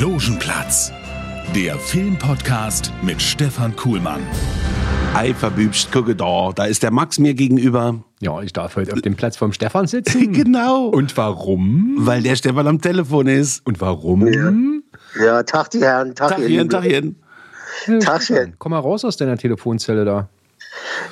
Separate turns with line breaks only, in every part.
Logenplatz, der Filmpodcast mit Stefan Kuhlmann.
Ei, verbübscht, gucke da, da ist der Max mir gegenüber.
Ja, ich darf heute auf dem Platz vom Stefan sitzen.
genau.
Und warum?
Weil der Stefan am Telefon ist.
Und warum?
Ja, Tag die Herren, Tag, ihr Lieben.
Tachchen.
Ja,
Tagchen.
Stefan, Komm mal raus aus deiner Telefonzelle da.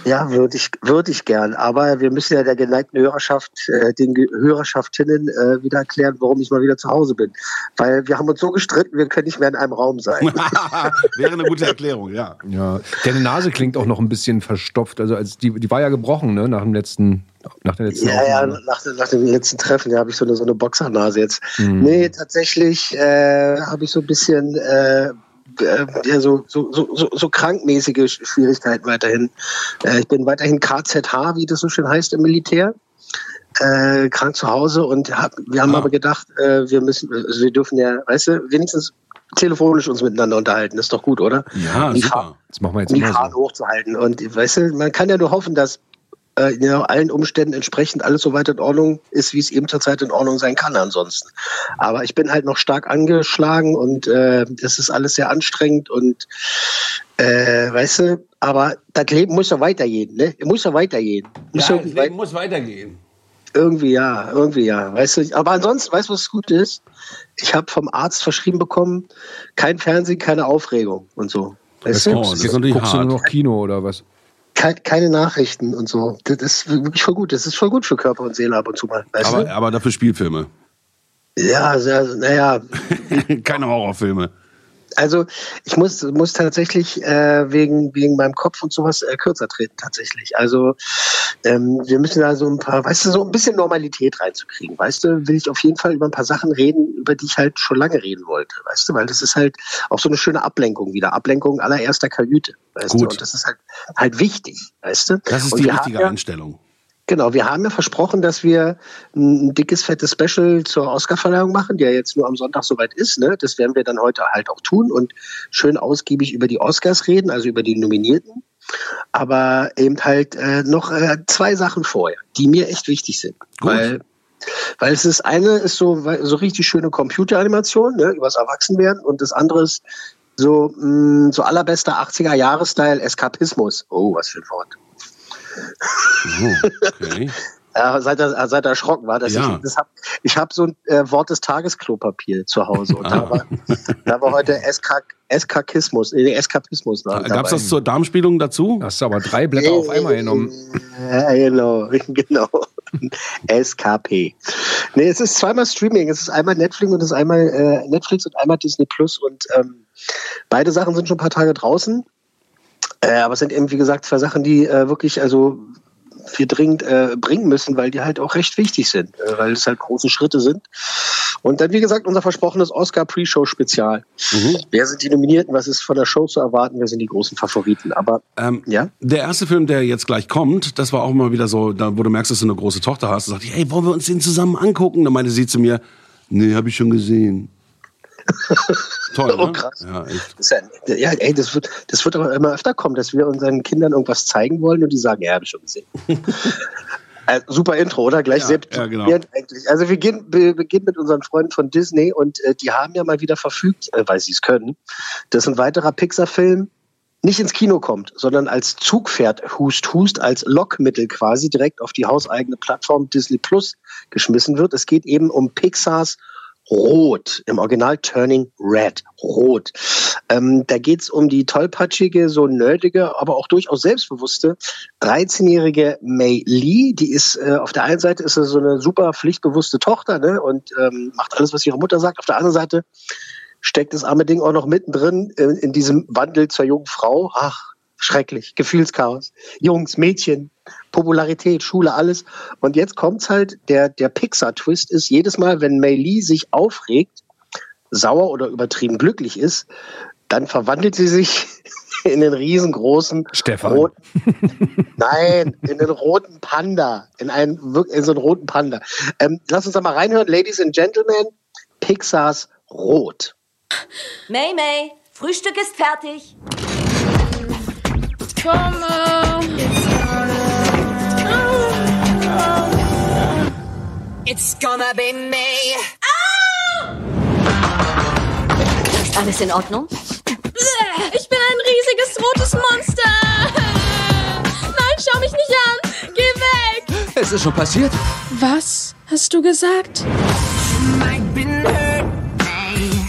Ja, würde ich, würde ich gern. Aber wir müssen ja der geneigten Hörerschaft, äh, den Ge- Hörerschaftinnen äh, wieder erklären, warum ich mal wieder zu Hause bin. Weil wir haben uns so gestritten, wir können nicht mehr in einem Raum sein.
Wäre eine gute Erklärung, ja.
Ja, deine Nase klingt auch noch ein bisschen verstopft. Also als die, die war ja gebrochen, ne, nach dem letzten, nach der letzten
Ja, ja,
Aufnahme.
nach, nach dem letzten Treffen ja, habe ich so eine, so eine Boxernase jetzt.
Mhm.
Nee, tatsächlich äh, habe ich so ein bisschen äh, äh, ja, so, so, so, so, krankmäßige Sch- Schwierigkeiten weiterhin. Äh, ich bin weiterhin KZH, wie das so schön heißt im Militär. Äh, krank zu Hause und hab, wir haben
Ah.
aber gedacht, äh, wir müssen, also wir dürfen ja, weißt du, wenigstens telefonisch uns miteinander unterhalten. Das ist doch gut, oder?
Ja,
Die
super.
Das machen wir jetzt
die
immer so.
hochzuhalten. Und weißt du, man kann ja nur hoffen, dass äh, ja, allen Umständen entsprechend alles so weit in Ordnung ist, wie es eben zurzeit in Ordnung sein kann ansonsten. Aber ich bin halt noch stark angeschlagen und äh, das ist alles sehr anstrengend und äh, weißt du, aber das Leben muss ja weitergehen, ne? Muss ja weitergehen. Muss
Ja, das
wei-
Leben muss weitergehen.
irgendwie ja, irgendwie ja, weißt du. Aber ansonsten, weißt du, was gut ist? Ich habe vom Arzt verschrieben bekommen, kein Fernsehen, keine Aufregung und so. Weißt du?
Oh,
guckst,
das ist natürlich
guckst du nur
hart.
noch Kino oder was?
Kein, keine Nachrichten und so. Das ist wirklich voll gut. Das ist voll gut für Körper und Seele ab und zu mal.
Aber, aber dafür Spielfilme.
Ja, sehr, naja.
Keine Horrorfilme.
Also ich muss, muss tatsächlich äh, wegen, wegen meinem Kopf und sowas äh, kürzer treten, tatsächlich. Also ähm, wir müssen da so ein paar, weißt du, so ein bisschen Normalität reinzukriegen. Weißt du, will ich auf jeden Fall über ein paar Sachen reden, über die ich halt schon lange reden wollte. Weißt du, weil das ist halt auch so eine schöne Ablenkung wieder. Ablenkung allererster Kajüte. Weißt du,
Gut.
und das ist halt, halt wichtig, weißt du?
Das ist
und
die richtige
ja,
Einstellung.
Genau, wir haben ja versprochen, dass wir ein dickes, fettes Special zur Oscarverleihung machen, ja jetzt nur am Sonntag soweit ist. Ne? Das werden wir dann heute halt auch tun und schön ausgiebig über die Oscars reden, also über die Nominierten. Aber eben halt äh, noch äh, zwei Sachen vorher, die mir echt wichtig sind.
Gut.
Weil, weil es ist eine ist so, so richtig schöne Computeranimation, ne, übers Erwachsenwerden und das andere ist so, mh, so allerbester 80er-Jahres-Style Eskapismus. Oh, was für ein Wort.
Oh, okay.
Ja, seit er, seit er erschrocken war, dass
Ja.
ich das hab, ich habe so ein äh, Wort des Tages Klopapier zu Hause und
Ah.
da, war, da war heute Eska, Eskakismus, nee, Eskapismus da,
Gab es das zur Darmspielung dazu?
Hast du aber drei Blätter auf einmal genommen.
Ja, genau, genau. SKP. Nee, es ist zweimal Streaming. Es ist einmal Netflix und es ist einmal äh, Netflix und einmal Disney Plus und ähm, beide Sachen sind schon ein paar Tage draußen. Äh, aber es sind eben, wie gesagt, zwei Sachen, die äh, wirklich, also wir dringend äh, bringen müssen, weil die halt auch recht wichtig sind, äh, weil es halt große Schritte sind. Und dann, wie gesagt, unser versprochenes Oscar-Pre-Show-Spezial.
Mhm.
Wer sind die Nominierten? Was ist von der Show zu erwarten? Wer sind die großen Favoriten? Aber
Ähm,
ja,
Der erste Film, der jetzt gleich kommt, das war auch mal wieder so, da, wo du merkst, dass du eine große Tochter hast. Sagte ich, hey, wollen wir uns den zusammen angucken? Dann meinte sie zu mir, nee, habe ich schon gesehen. Toll,
Oh,
ne?
krass.
Ja, echt.
Das ja, ja, ey, das wird, das wird aber immer öfter kommen, dass wir unseren Kindern irgendwas zeigen wollen und die sagen, ja, habe ich schon gesehen. äh, super Intro, oder? Gleich
Ja,
selbst
ja, genau.
eigentlich. Also wir gehen, wir beginnen mit unseren Freunden von Disney und äh, die haben ja mal wieder verfügt, äh, weil sie es können, dass ein weiterer Pixar-Film nicht ins Kino kommt, sondern als Zugpferd Hust Hust, als Lockmittel quasi direkt auf die hauseigene Plattform Disney Plus geschmissen wird. Es geht eben um Pixars Rot, im Original Turning Red, Rot. Ähm, da geht's um die tollpatschige, so nerdige, aber auch durchaus selbstbewusste 13-jährige Mei Lee. Die ist äh, auf der einen Seite ist so eine super pflichtbewusste Tochter ne, und ähm, macht alles, was ihre Mutter sagt. Auf der anderen Seite steckt das arme Ding auch noch mittendrin in, in diesem Wandel zur jungen Frau. Ach, Schrecklich. Gefühlschaos. Jungs, Mädchen, Popularität, Schule, alles. Und jetzt kommt's halt, der, der Pixar-Twist ist, jedes Mal, wenn Mei Lee sich aufregt, sauer oder übertrieben glücklich ist, dann verwandelt sie sich in den riesengroßen
Stefan.
roten, nein, in den roten Panda, in einen in so einen roten Panda. Ähm, lass uns da mal reinhören, Ladies and Gentlemen, Pixars Rot.
May May, Frühstück ist fertig.
It's gonna be me.
Ist alles in Ordnung?
Ich bin ein riesiges rotes Monster. Nein, schau mich nicht an. Geh weg.
Es ist schon passiert.
Was hast du gesagt?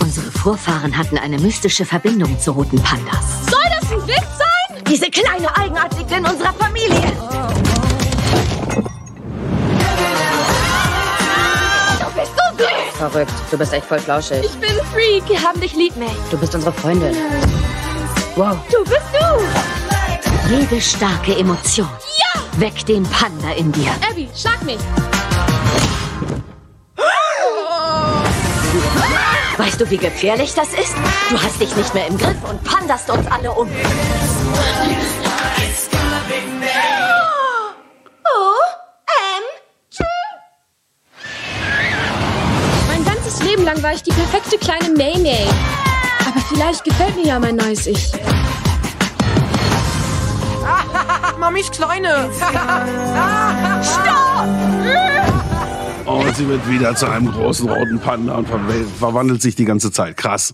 Unsere Vorfahren hatten eine mystische Verbindung zu roten Pandas.
Soll das ein Witz sein?
Diese kleine Eigenart liegt in unserer Familie. Du bist so süß.
Verrückt. Du bist echt voll flauschig.
Ich bin ein Freak. Wir haben dich lieb, May.
Du bist unsere Freundin. Wow.
Du bist du.
Jede starke Emotion.
Ja.
Weck den Panda in dir.
Abby, schlag mich.
Weißt du, wie gefährlich das ist? Du hast dich nicht mehr im Griff und pandast uns alle um.
Oh, ähm. Mein ganzes Leben lang war ich die perfekte kleine May May. Aber vielleicht gefällt mir ja mein neues Ich.
Mamis Kleine.
Und sie wird wieder zu einem großen roten Panda und ver verwandelt sich die ganze Zeit. Krass.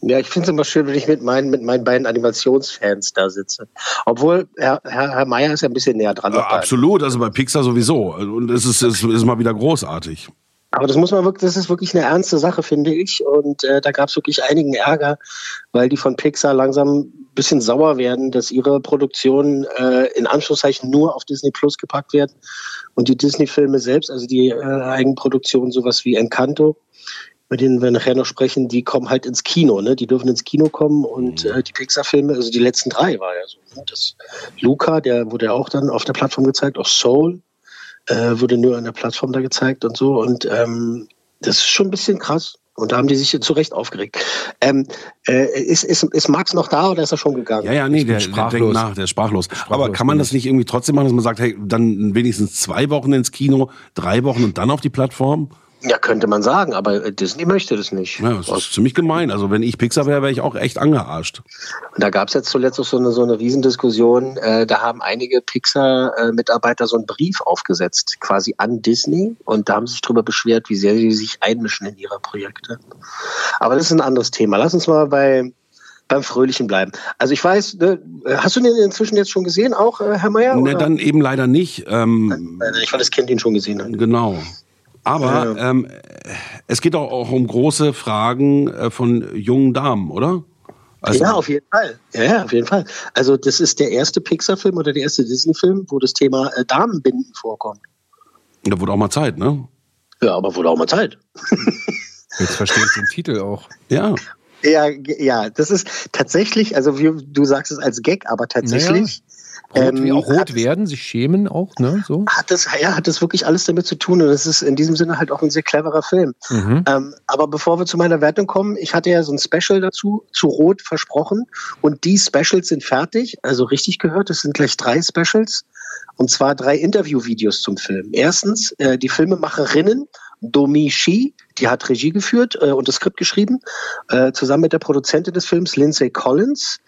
Ja, ich finde es immer schön, wenn ich mit meinen, mit meinen beiden Animationsfans da sitze. Obwohl, Herr, Herr, Herr Meier ist ja ein bisschen näher dran. Bei.
absolut, also bei Pixar sowieso. Und es ist, es ist mal wieder großartig.
Aber das muss man wirklich, das ist wirklich eine ernste Sache, finde ich. Und äh, da gab es wirklich einigen Ärger, weil die von Pixar langsam ein bisschen sauer werden, dass ihre Produktionen äh, in Anführungszeichen nur auf Disney Plus gepackt werden. Und die Disney-Filme selbst, also die äh, Eigenproduktionen, sowas wie Encanto, über denen wir nachher noch sprechen, die kommen halt ins Kino, ne? Die dürfen ins Kino kommen und äh, die Pixar-Filme, also die letzten drei war ja so. Ne? Das Luca, der wurde ja auch dann auf der Plattform gezeigt, auch Soul äh, wurde nur an der Plattform da gezeigt und so. Und ähm, das ist schon ein bisschen krass. Und da haben die sich zu Recht aufgeregt. Ähm, äh, ist, ist, ist Max noch da oder ist er schon gegangen?
Ja, ja, nee, der, der
sprachlos.
denkt nach, der ist sprachlos. Aber
Sprachlos,
kann man das nicht irgendwie trotzdem machen, dass man sagt, hey, dann wenigstens zwei Wochen ins Kino, drei Wochen und dann auf die Plattform?
Ja, könnte man sagen, aber äh, Disney möchte das nicht.
Ja, das ist ziemlich gemein. Also wenn ich Pixar wäre, wäre ich auch echt angearscht.
Und da gab es jetzt zuletzt auch so eine, so eine Riesendiskussion. Äh, da haben einige Pixar-Mitarbeiter so einen Brief aufgesetzt, quasi an Disney. Und da haben sie sich darüber beschwert, wie sehr sie sich einmischen in ihre Projekte. Aber das ist ein anderes Thema. Lass uns mal bei beim Fröhlichen bleiben. Also ich weiß, ne, hast du den inzwischen jetzt schon gesehen, auch äh, Herr Mayer?
Ne, dann eben leider nicht. Ähm,
Äh, Ich war das Kind ihn schon gesehen. Hat.
Genau. Aber ähm, es geht auch, auch um große Fragen äh, von jungen Damen, oder? Also,
ja, auf jeden Fall. Ja, ja, auf jeden Fall. Also das ist der erste Pixar-Film oder der erste Disney-Film, wo das Thema äh, Damenbinden vorkommt.
Da wurde auch mal Zeit, ne?
Ja, aber wurde auch mal Zeit.
Jetzt verstehe ich den Titel auch.
Ja.
Ja, ja, das ist tatsächlich, also wie du sagst es als Gag, aber tatsächlich
Rot,
ähm,
auch rot
hat,
werden, sich schämen auch, ne? So.
hat das, ja, hat das wirklich alles damit zu tun und es ist in diesem Sinne halt auch ein sehr cleverer Film.
Mhm.
Ähm, aber bevor wir zu meiner Wertung kommen, ich hatte ja so ein Special dazu, zu Rot versprochen und die Specials sind fertig, also richtig gehört, es sind gleich drei Specials und zwar drei Interviewvideos zum Film. Erstens, äh, die Filmemacherinnen Domi Shi, die hat Regie geführt äh, und das Skript geschrieben, äh, zusammen mit der Produzentin des Films, Lindsay Collins.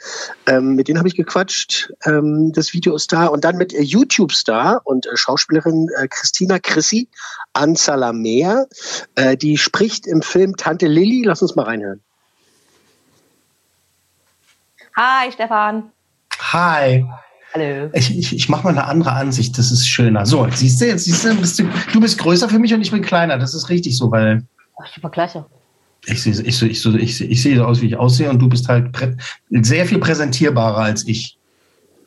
Ähm, mit denen habe ich gequatscht. Ähm, das Video ist da. Und dann mit äh, YouTube-Star und äh, Schauspielerin äh, Christina Chrissy Ansalamea. Äh, die spricht im Film Tante Lilly. Lass uns mal reinhören.
Hi, Stefan.
Hi.
Hallo.
Ich, ich, ich mache mal eine andere Ansicht, das ist schöner. So, jetzt siehst du, jetzt siehst du, bist du, du bist größer für mich und ich bin kleiner. Das ist richtig so, weil
Ach, super klasse.
ich sehe ich, ich, ich, sehe- ich sehe so aus, wie ich aussehe und du bist halt sehr viel präsentierbarer als ich.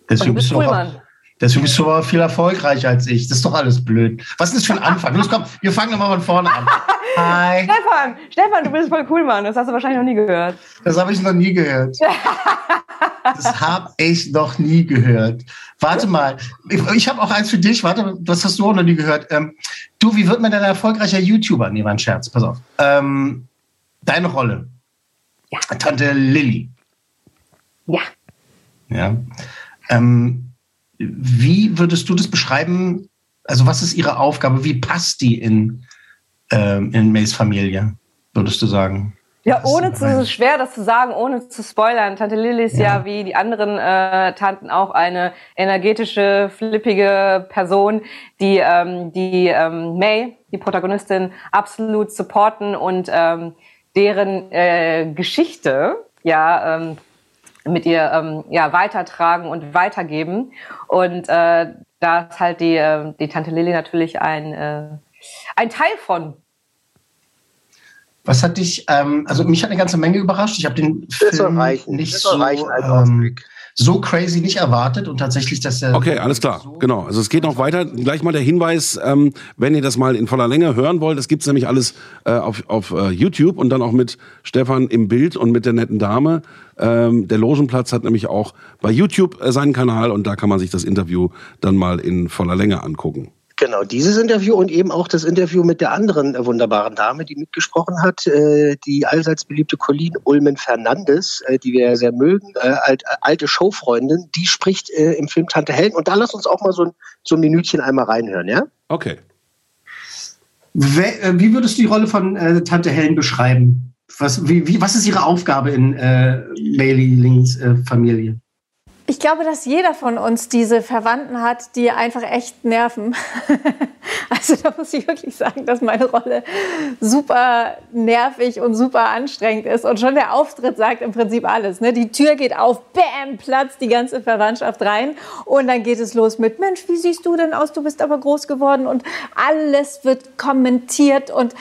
Deswegen
Und du bist
du
cool,
auch, deswegen bist du aber viel erfolgreicher als ich. Das ist doch alles blöd. Was ist das für ein Anfang? Los, komm, wir fangen doch mal von vorne an. Hi.
Stefan, Stefan, du bist voll cool, Mann. Das hast du wahrscheinlich noch nie gehört.
Das habe ich noch nie gehört. Das habe ich noch nie gehört. Warte mal, ich, ich habe auch eins für dich. Warte, das hast du auch noch nie gehört. Ähm, du, wie wird man denn ein erfolgreicher YouTuber? Nee, war ein Scherz. Pass auf. Ähm, deine Rolle.
Ja.
Tante Lilly.
Ja.
Ja. Ähm, wie würdest du das beschreiben? Also, was ist ihre Aufgabe? Wie passt die in, ähm, in Mays Familie, würdest du sagen?
Ja, ohne zu, es ist schwer, das zu sagen, ohne zu spoilern. Tante Lilly ist ja,
Ja.
wie die anderen äh, Tanten auch eine energetische, flippige Person, die ähm, die ähm, May, die Protagonistin, absolut supporten und ähm, deren äh, Geschichte ja ähm, mit ihr ähm, ja weitertragen und weitergeben. Und äh, da ist halt die, äh, die Tante Lilly natürlich ein, äh, ein Teil von.
Was hat dich, ähm, also mich hat eine ganze Menge überrascht. Ich habe den Film
reichen.
nicht so,
reichen als
ähm, so crazy nicht erwartet und tatsächlich, dass er
Okay, alles klar. Genau. Also es geht noch weiter. Gleich mal der Hinweis, ähm, wenn ihr das mal in voller Länge hören wollt, das gibt's nämlich alles äh, auf, auf äh, YouTube und dann auch mit Stefan im Bild und mit der netten Dame. Ähm, der Logenplatz hat nämlich auch bei YouTube äh, seinen Kanal und da kann man sich das Interview dann mal in voller Länge angucken.
Genau, dieses Interview und eben auch das Interview mit der anderen äh, wunderbaren Dame, die mitgesprochen hat, äh, die allseits beliebte Colleen Ulmen Fernandes, äh, die wir ja sehr mögen, alt, alte Showfreundin, die spricht äh, im Film Tante Helen. Und da lass uns auch mal so ein, so ein Minütchen einmal reinhören, ja?
Okay.
Äh, wie würdest du die Rolle von äh, Tante Helen beschreiben? Was, wie, wie, was ist ihre Aufgabe in äh, Maylings äh, Familie?
Ich glaube, dass jeder von uns diese Verwandten hat, die einfach echt nerven. Also da muss ich wirklich sagen, dass meine Rolle super nervig und super anstrengend ist. Und schon der Auftritt sagt im Prinzip alles. Ne? Die Tür geht auf, bam, platzt die ganze Verwandtschaft rein. Und dann geht es los mit, Mensch, wie siehst du denn aus? Du bist aber groß geworden. Und alles wird kommentiert. Und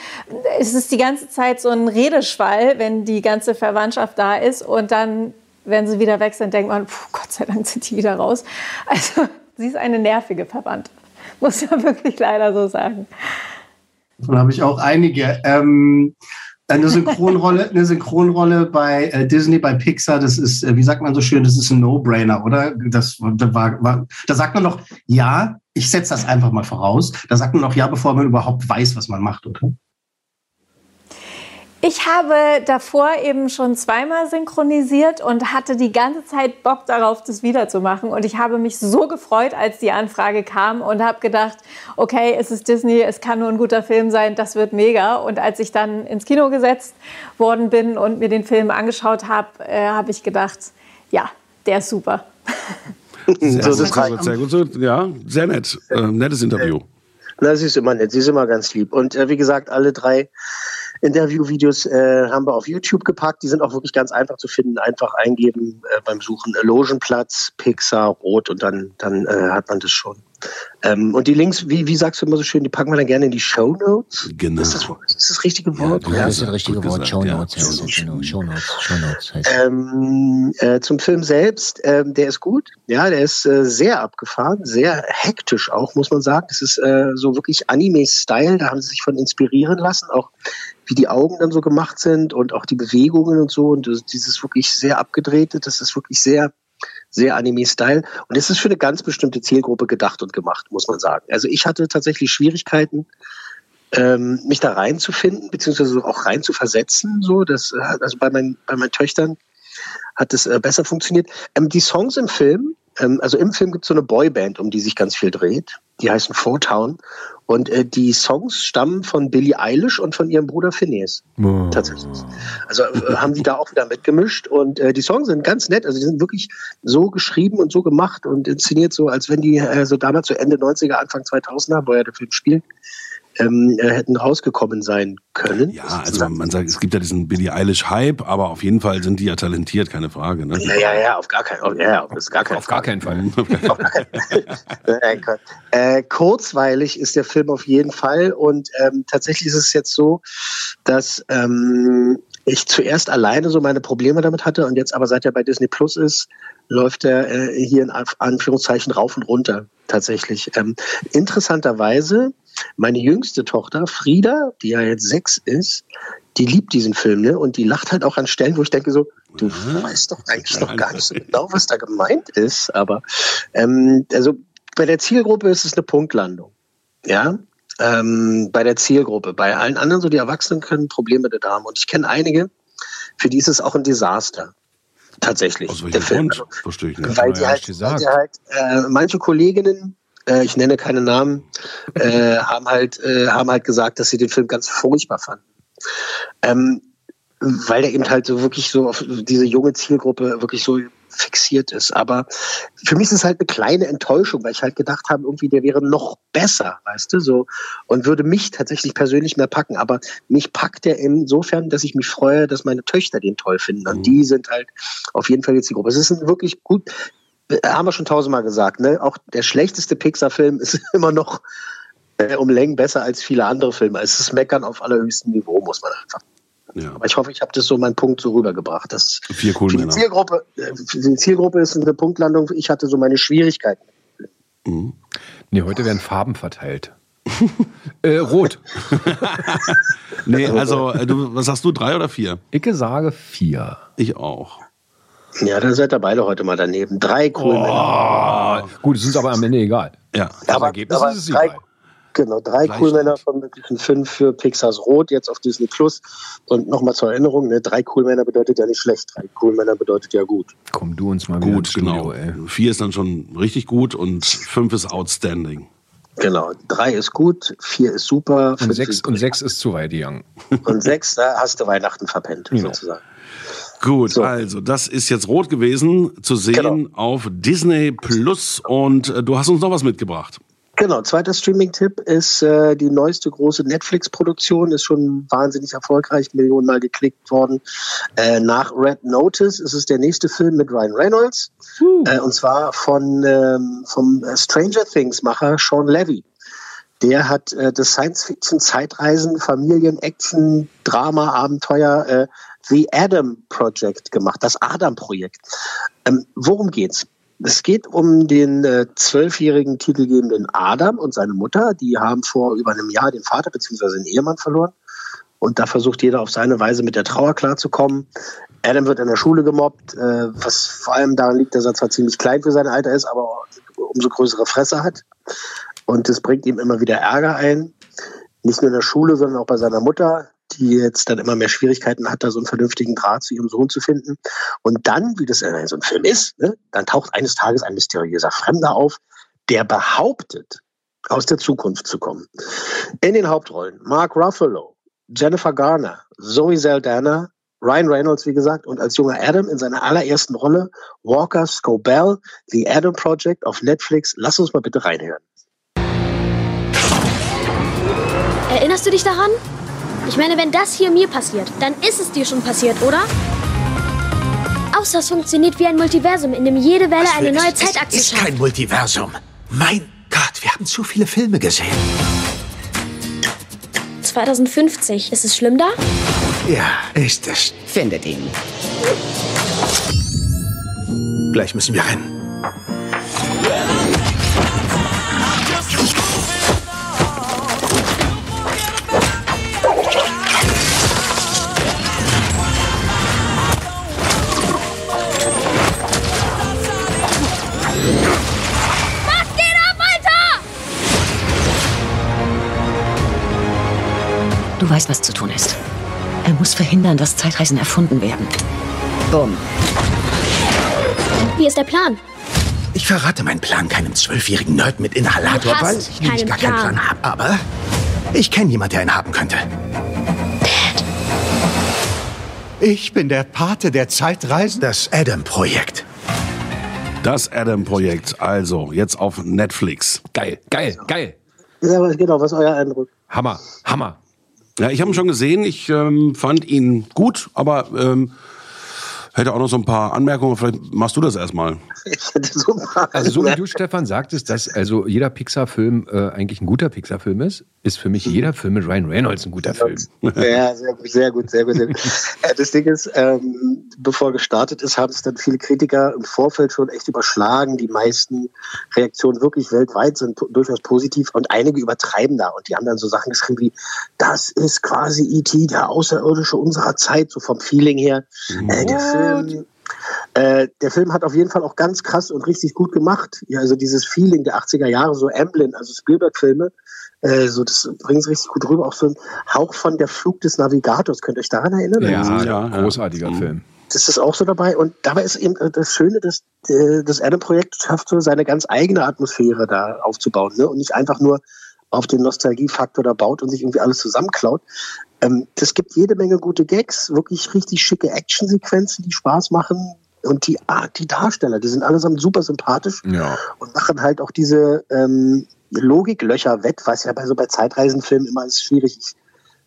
es ist die ganze Zeit so ein Redeschwall, wenn die ganze Verwandtschaft da ist. Und dann wenn sie wieder weg sind, denkt man, puh, Gott sei Dank sind die wieder raus. Also sie ist eine nervige Verwandte, muss man wirklich leider so sagen.
Davon habe ich auch einige. Ähm, eine Synchronrolle, eine Synchronrolle bei äh, Disney, bei Pixar, das ist, äh, wie sagt man so schön, das ist ein No-Brainer, oder? Das da war, war, da sagt man noch, ja, ich setze das einfach mal voraus. Da sagt man noch ja, bevor man überhaupt weiß, was man macht, oder?
Ich habe davor eben schon zweimal synchronisiert und hatte die ganze Zeit Bock darauf, das wiederzumachen. Und ich habe mich so gefreut, als die Anfrage kam und habe gedacht, okay, es ist Disney, es kann nur ein guter Film sein, das wird mega. Und als ich dann ins Kino gesetzt worden bin und mir den Film angeschaut habe, äh, habe ich gedacht, ja, der ist super.
Sehr,
So, das
gut, sehr gut. So, ja, sehr nett. Äh, nettes Interview.
Na, sie ist immer nett, sie ist immer ganz lieb. Und äh, wie gesagt, alle drei Interviewvideos äh, haben wir auf YouTube gepackt. Die sind auch wirklich ganz einfach zu finden. Einfach eingeben äh, beim Suchen Logenplatz, Pixar, Rot und dann, dann äh, hat man das schon. Ähm, und die Links, wie, wie sagst du immer so schön, die packen wir dann gerne in die Show Notes.
Genau.
Ist das, ist das richtige Wort?
Ja, das ist das richtige Wort.
gesagt,
Show
ja.
Notes es, genau. Show Notes, Show Notes heißt es.
Ähm, äh, zum Film selbst, ähm, der ist gut. Ja, der ist äh, sehr abgefahren, sehr hektisch auch, muss man sagen. Das ist äh, so wirklich Anime-Style, da haben sie sich von inspirieren lassen, auch wie die Augen dann so gemacht sind und auch die Bewegungen und so. Und dieses wirklich sehr abgedrehte, das ist wirklich sehr, sehr Anime-Style. Und es ist für eine ganz bestimmte Zielgruppe gedacht und gemacht, muss man sagen. Also ich hatte tatsächlich Schwierigkeiten, ähm, mich da reinzufinden, beziehungsweise auch rein zu versetzen. So, das, äh, also bei meinen, bei meinen Töchtern hat es äh, besser funktioniert. Ähm, die Songs im Film, ähm, also im Film gibt es so eine Boyband, um die sich ganz viel dreht. Die heißen Four Town. Und äh, die Songs stammen von Billie Eilish und von ihrem Bruder Phineas. Tatsächlich. Also äh, haben die da auch wieder mitgemischt. Und äh, die Songs sind ganz nett. Also die sind wirklich so geschrieben und so gemacht und inszeniert so, als wenn die äh, so damals so Ende 90er, Anfang 2000er, wo ja der Film spielt, ähm, äh, hätten rausgekommen sein können.
Ja, also man, man sagt, es gibt ja diesen Billie Eilish-Hype, aber auf jeden Fall sind die ja talentiert, keine Frage. Ne?
Ja, ja, ja, auf gar keinen Fall. Ja, auf, ist gar kein
Auf gar keinen Fall.
Äh, äh, kurzweilig ist der Film auf jeden Fall und ähm, tatsächlich ist es jetzt so, dass ähm, ich zuerst alleine so meine Probleme damit hatte und jetzt aber seit er bei Disney Plus ist, läuft er äh, hier in Anf- Anführungszeichen rauf und runter tatsächlich. Ähm, interessanterweise, meine jüngste Tochter Frieda, die ja jetzt sechs ist, die liebt diesen Film, ne? Und die lacht halt auch an Stellen, wo ich denke so, du weißt doch eigentlich noch gar nicht so genau, was da gemeint ist, aber ähm, also bei der Zielgruppe ist es eine Punktlandung. Ja, ähm, bei der Zielgruppe. Bei allen anderen, so die Erwachsenen, können Probleme damit haben. Und ich kenne einige, für die ist es auch ein Desaster. Tatsächlich.
Aus
der
welchem
Film.
Grund? Verstehe ich nicht.
Weil die halt, weil die halt äh, manche Kolleginnen, äh, ich nenne keine Namen, äh, haben halt äh, haben halt gesagt, dass sie den Film ganz furchtbar fanden. Ähm, weil der eben halt so wirklich so auf diese junge Zielgruppe wirklich so fixiert ist. Aber für mich ist es halt eine kleine Enttäuschung, weil ich halt gedacht habe, irgendwie der wäre noch besser, weißt du, so und würde mich tatsächlich persönlich mehr packen. Aber mich packt er insofern, dass ich mich freue, dass meine Töchter den toll finden. Und die sind halt auf jeden Fall jetzt die Gruppe. Es ist ein wirklich gut, haben wir schon tausendmal gesagt, ne? Auch der schlechteste Pixar-Film ist immer noch äh, um Längen besser als viele andere Filme. Es ist Meckern auf allerhöchstem Niveau, muss man einfach.
Ja.
Aber ich hoffe, ich habe das so meinen Punkt so rübergebracht. Das
Vier cool
für die. Zielgruppe, äh, für die Zielgruppe ist eine Punktlandung. Ich hatte so meine Schwierigkeiten.
Nee, heute werden Farben verteilt. äh, rot.
Nee, also, äh, du, was hast du, drei oder vier?
Ich sage vier.
Ich auch.
Ja, dann seid ihr beide heute mal daneben. Drei cool Männer.
Oh, gut, es ist aber am Ende egal.
Ja.
Das
Aber-
Ergebnis
aber
ist es
drei-
egal.
Genau, drei
Gleich
cool. Männer von möglichen fünf für Pixars Rot, jetzt auf Disney Plus. Und nochmal zur Erinnerung, ne, drei cool Männer bedeutet ja nicht schlecht. Drei cool Männer bedeutet ja gut.
Komm du uns mal
Gut,
ins Studio,
genau.
ey.
Vier ist dann schon richtig gut und fünf ist outstanding.
Genau. Drei ist gut, vier ist super,
Und sechs,
ist
und sechs ist zu weit gegangen.
und sechs, da hast du Weihnachten verpennt,
Genau.
sozusagen.
Gut,
So.
also das ist jetzt rot gewesen, zu sehen
Genau.
auf Disney Plus und äh, du hast uns noch was mitgebracht.
Genau, zweiter Streaming-Tipp ist äh, die neueste große Netflix-Produktion, ist schon wahnsinnig erfolgreich, Millionenmal geklickt worden. Äh, nach Red Notice ist es der nächste Film mit Ryan Reynolds äh, und zwar von ähm, vom äh, Stranger Things-Macher Sean Levy. Der hat äh, das Science-Fiction-Zeitreisen, Familien, Action, Drama, Abenteuer äh, The Adam Project gemacht, das Adam-Projekt. Ähm, worum geht's? Es geht um den äh, zwölfjährigen titelgebenden Adam und seine Mutter. Die haben vor über einem Jahr den Vater bzw. den Ehemann verloren. Und da versucht jeder auf seine Weise mit der Trauer klarzukommen. Adam wird in der Schule gemobbt, äh, was vor allem daran liegt, dass er zwar ziemlich klein für sein Alter ist, aber umso größere Fresse hat. Und das bringt ihm immer wieder Ärger ein. Nicht nur in der Schule, sondern auch bei seiner Mutter, die jetzt dann immer mehr Schwierigkeiten hat, da so einen vernünftigen Draht zu ihrem Sohn zu finden. Und dann, wie das in so einem Film ist, ne, dann taucht eines Tages ein mysteriöser Fremder auf, der behauptet, aus der Zukunft zu kommen. In den Hauptrollen Mark Ruffalo, Jennifer Garner, Zoe Saldana, Ryan Reynolds, wie gesagt, und als junger Adam in seiner allerersten Rolle Walker Scobell, The Adam Project auf Netflix. Lass uns mal bitte reinhören.
Erinnerst du dich daran? Ich meine, wenn das hier mir passiert, dann ist es dir schon passiert, oder? Außer es funktioniert wie ein Multiversum, in dem jede Welle eine neue Zeitachse
Es ist
schafft.
kein Multiversum. Mein Gott, wir haben zu viele Filme gesehen.
2050, ist es schlimm da?
Ja, ist es.
Findet ihn.
Gleich müssen wir rennen.
Du weißt, was zu tun ist. Er muss verhindern, dass Zeitreisen erfunden werden. Bumm.
Wie ist der Plan?
Ich verrate meinen Plan keinem zwölfjährigen Nerd mit Inhalator, weil ich nämlich gar keinen
Plan.
Plan habe. Aber ich kenne jemanden, der einen haben könnte. Ich bin der Pate der Zeitreisen. Das Adam-Projekt.
Das Adam-Projekt, also jetzt auf Netflix.
Geil, geil, geil.
Ja, aber genau, was ist euer Eindruck?
Hammer, Hammer.
Ja, ich habe ihn schon gesehen. Ich ähm, fand ihn gut, aber ähm, hätte auch noch so ein paar Anmerkungen. Vielleicht machst du das erstmal.
Ich hätte so
Also so wie du, Stefan, sagtest, dass also jeder Pixar-Film äh, eigentlich ein guter Pixar-Film ist, ist für mich jeder Film mit Ryan Reynolds ein guter Film.
Ja, sehr gut, sehr gut, sehr gut. Sehr gut. Äh, Das Ding ist, ähm, bevor gestartet ist, haben es dann viele Kritiker im Vorfeld schon echt überschlagen. Die meisten Reaktionen wirklich weltweit sind po- durchaus positiv und einige übertreiben da. Und die haben dann so Sachen geschrieben wie, das ist quasi E.T., der Außerirdische unserer Zeit, so vom Feeling her. Äh, der Film äh, der Film hat auf jeden Fall auch ganz krass und richtig gut gemacht. Ja, also dieses Feeling der 80er Jahre, so Amblin, also Spielberg-Filme, äh, so das bringt es richtig gut rüber. Auch so ein Hauch von der Flug des Navigators. Könnt ihr euch daran erinnern?
Ja, großartiger Film.
Das ist auch so dabei. Und dabei ist eben äh, das Schöne, dass äh, das Adam-Projekt schafft, so seine ganz eigene Atmosphäre da aufzubauen. Ne? Und nicht einfach nur auf den Nostalgiefaktor da baut und sich irgendwie alles zusammenklaut. Ähm, das gibt jede Menge gute Gags, wirklich richtig schicke Actionsequenzen, die Spaß machen. Und die, ah, die Darsteller, die sind allesamt super sympathisch
Ja.
und machen halt auch diese ähm, Logiklöcher wett, was ja bei so bei Zeitreisenfilmen immer ist schwierig ist.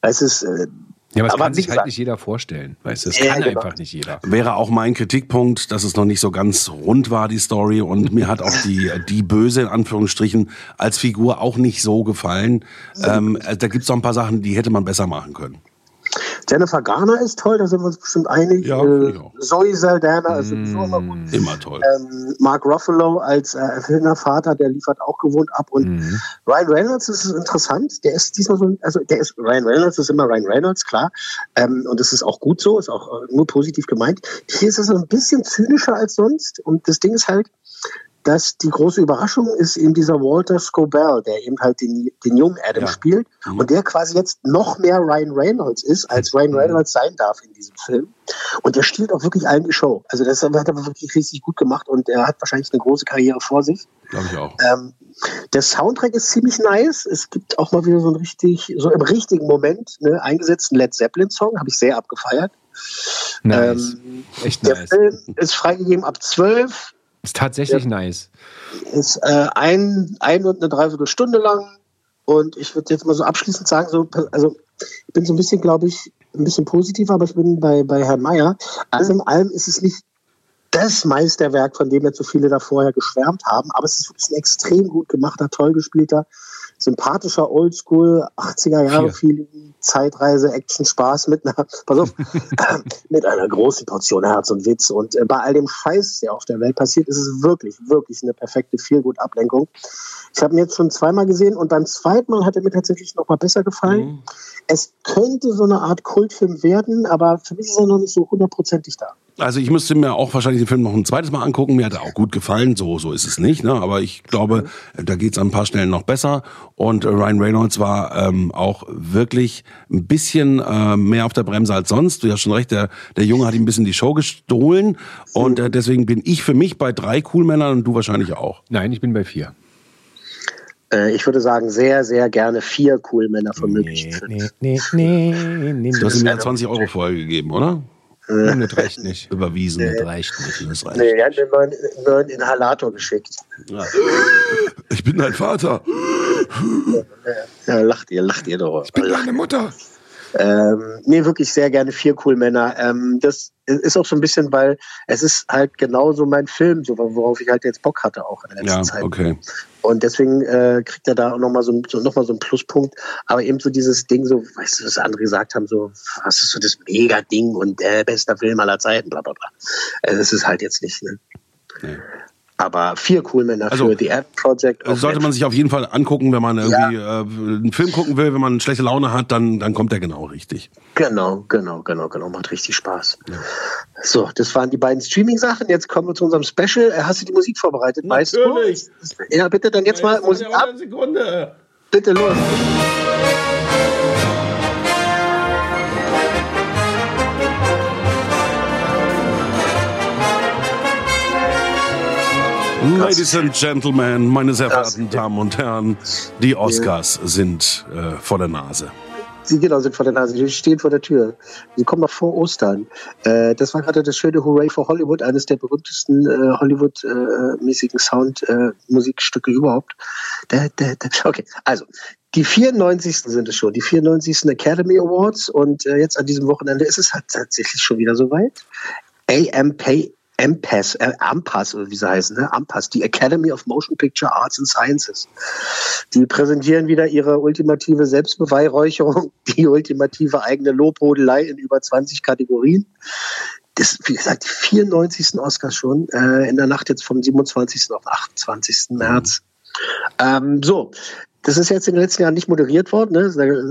Es ist, äh,
Ja, aber es
Aber
kann sich halt nicht jeder vorstellen. Weißt du, es
Ja,
kann
genau.
einfach nicht jeder.
Wäre auch mein Kritikpunkt, dass es noch nicht so ganz rund war, die Story. Und mir hat auch die, die Böse, in Anführungsstrichen, als Figur auch nicht so gefallen. Ähm, äh, da gibt's noch ein paar Sachen, die hätte man besser machen können.
Jennifer Garner ist toll, da sind wir uns bestimmt einig.
Ja,
äh. Zoe Saldana ist sowieso immer gut.
Immer toll.
Ähm, Mark Ruffalo als äh, Vater, der liefert auch gewohnt ab. Und
Mhm.
Ryan Reynolds ist interessant. Der ist diesmal so, ein- also der ist Ryan Reynolds ist immer Ryan Reynolds, klar. Ähm, und das ist auch gut so, ist auch äh, nur positiv gemeint. Hier ist so ein bisschen zynischer als sonst. Und das Ding ist halt, dass die große Überraschung ist eben dieser Walter Scobell, der eben halt den, den jungen Adam spielt und der quasi jetzt noch mehr Ryan Reynolds ist, als Ryan Reynolds sein darf in diesem Film. Und der stiehlt auch wirklich allen die Show. Also das hat er wirklich richtig gut gemacht und er hat wahrscheinlich eine große Karriere vor sich.
Glaube ich auch.
Ähm, der Soundtrack ist ziemlich nice. Es gibt auch mal wieder so ein richtig, so im richtigen Moment ne, eingesetzten Led Zeppelin-Song, habe ich sehr abgefeiert.
Nice.
Ähm,
Echt
der
nice.
Film ist freigegeben ab 12,
Ist tatsächlich nice.
ist äh, ein, ein und eine Dreiviertelstunde lang. Und ich würde jetzt mal so abschließend sagen, so, also ich bin so ein bisschen, glaube ich, ein bisschen positiver, aber ich bin bei, bei Herrn Meyer. Also in allem ist es nicht das Meisterwerk, von dem jetzt so viele da vorher geschwärmt haben, aber es ist wirklich ein extrem gut gemachter, toll gespielter, sympathischer Oldschool, 80er Jahre Feeling, Zeitreise, Action, Spaß mit einer, pass auf, mit einer großen Portion Herz und Witz. Und äh, bei all dem Scheiß, der auf der Welt passiert, ist es wirklich, wirklich eine perfekte Feelgood-Ablenkung. Ich habe ihn jetzt schon zweimal gesehen und beim zweiten Mal hat er mir tatsächlich noch mal besser gefallen. Es könnte so eine Art Kultfilm werden, aber für mich ist er noch nicht so hundertprozentig da.
Also ich müsste mir auch wahrscheinlich den Film noch ein zweites Mal angucken. Mir hat er auch gut gefallen. So, so ist es nicht. Ne? Aber ich glaube, da geht's an ein paar Stellen noch besser. Und äh, Ryan Reynolds war ähm, auch wirklich ein bisschen äh, mehr auf der Bremse als sonst. Du hast schon recht, der, der Junge hat ihm ein bisschen die Show gestohlen. Und äh, deswegen bin ich für mich bei drei Coolmännern und du wahrscheinlich auch.
Nein, ich bin bei vier.
Äh, ich würde sagen, sehr, sehr gerne vier cool Männer von möglichen Filmen.
Nee, nee, nee.
Du hast ihm ja 20 Euro vorher gegeben, oder?
Das reicht nicht.
Überwiesen, das reicht nicht. Das reicht.
Nee, er hat mir einen neuen Inhalator geschickt.
Ja. Ich bin dein Vater.
Ja, lacht ihr, lacht ihr doch. Ich
bin deine Mutter.
Ähm, nee, wirklich sehr gerne vier cool Männer. Ähm, das ist auch so ein bisschen, weil es ist halt genauso mein Film, so, worauf ich halt jetzt Bock hatte auch in der letzten
Ja,
Zeit.
okay.
Und deswegen äh, kriegt er da auch nochmal so, so, noch mal so einen Pluspunkt. Aber eben so dieses Ding, so, weißt du, was andere gesagt haben, so, was ist so das Mega-Ding und der beste Film aller Zeiten, bla bla bla. Äh, das ist halt jetzt nicht, ne? Aber vier cool Männer
Also,
für The Ad Project.
Also sollte man sich auf jeden Fall angucken, wenn man irgendwie äh, einen Film gucken will, wenn man schlechte Laune hat, dann, dann kommt der genau richtig.
Genau, genau, genau, genau. Macht richtig Spaß. So, das waren die beiden Streaming-Sachen. Jetzt kommen wir zu unserem Special. Äh, Hast du die Musik vorbereitet? Weißt du? Ja, bitte dann jetzt mal Musik ab.
Sekunde.
Bitte los.
Ladies and Gentlemen, meine sehr verehrten Damen und Herren, die Oscars sind äh, vor der Nase.
Sie genau sind vor der Nase, die stehen vor der Tür. Sie kommen noch vor Ostern. Äh, das war gerade das schöne Hooray for Hollywood, eines der berühmtesten äh, Hollywood-mäßigen Sound-Musikstücke überhaupt. Da, da, da. Okay, also die 94. sind es schon, die 94. Academy Awards und äh, jetzt an diesem Wochenende ist es halt tatsächlich schon wieder soweit. AMP AMPAS, äh, AMPAS, oder wie sie heißen, ne? AMPAS, die Academy of Motion Picture Arts and Sciences. Die präsentieren wieder ihre ultimative Selbstbeweihräucherung, die ultimative eigene Lobhudelei in über 20 Kategorien. Das, wie gesagt, die 94. Oscars schon, äh, in der Nacht jetzt vom 27. auf den 28. März. Ähm, so, das ist jetzt in den letzten Jahren nicht moderiert worden. Ne? Da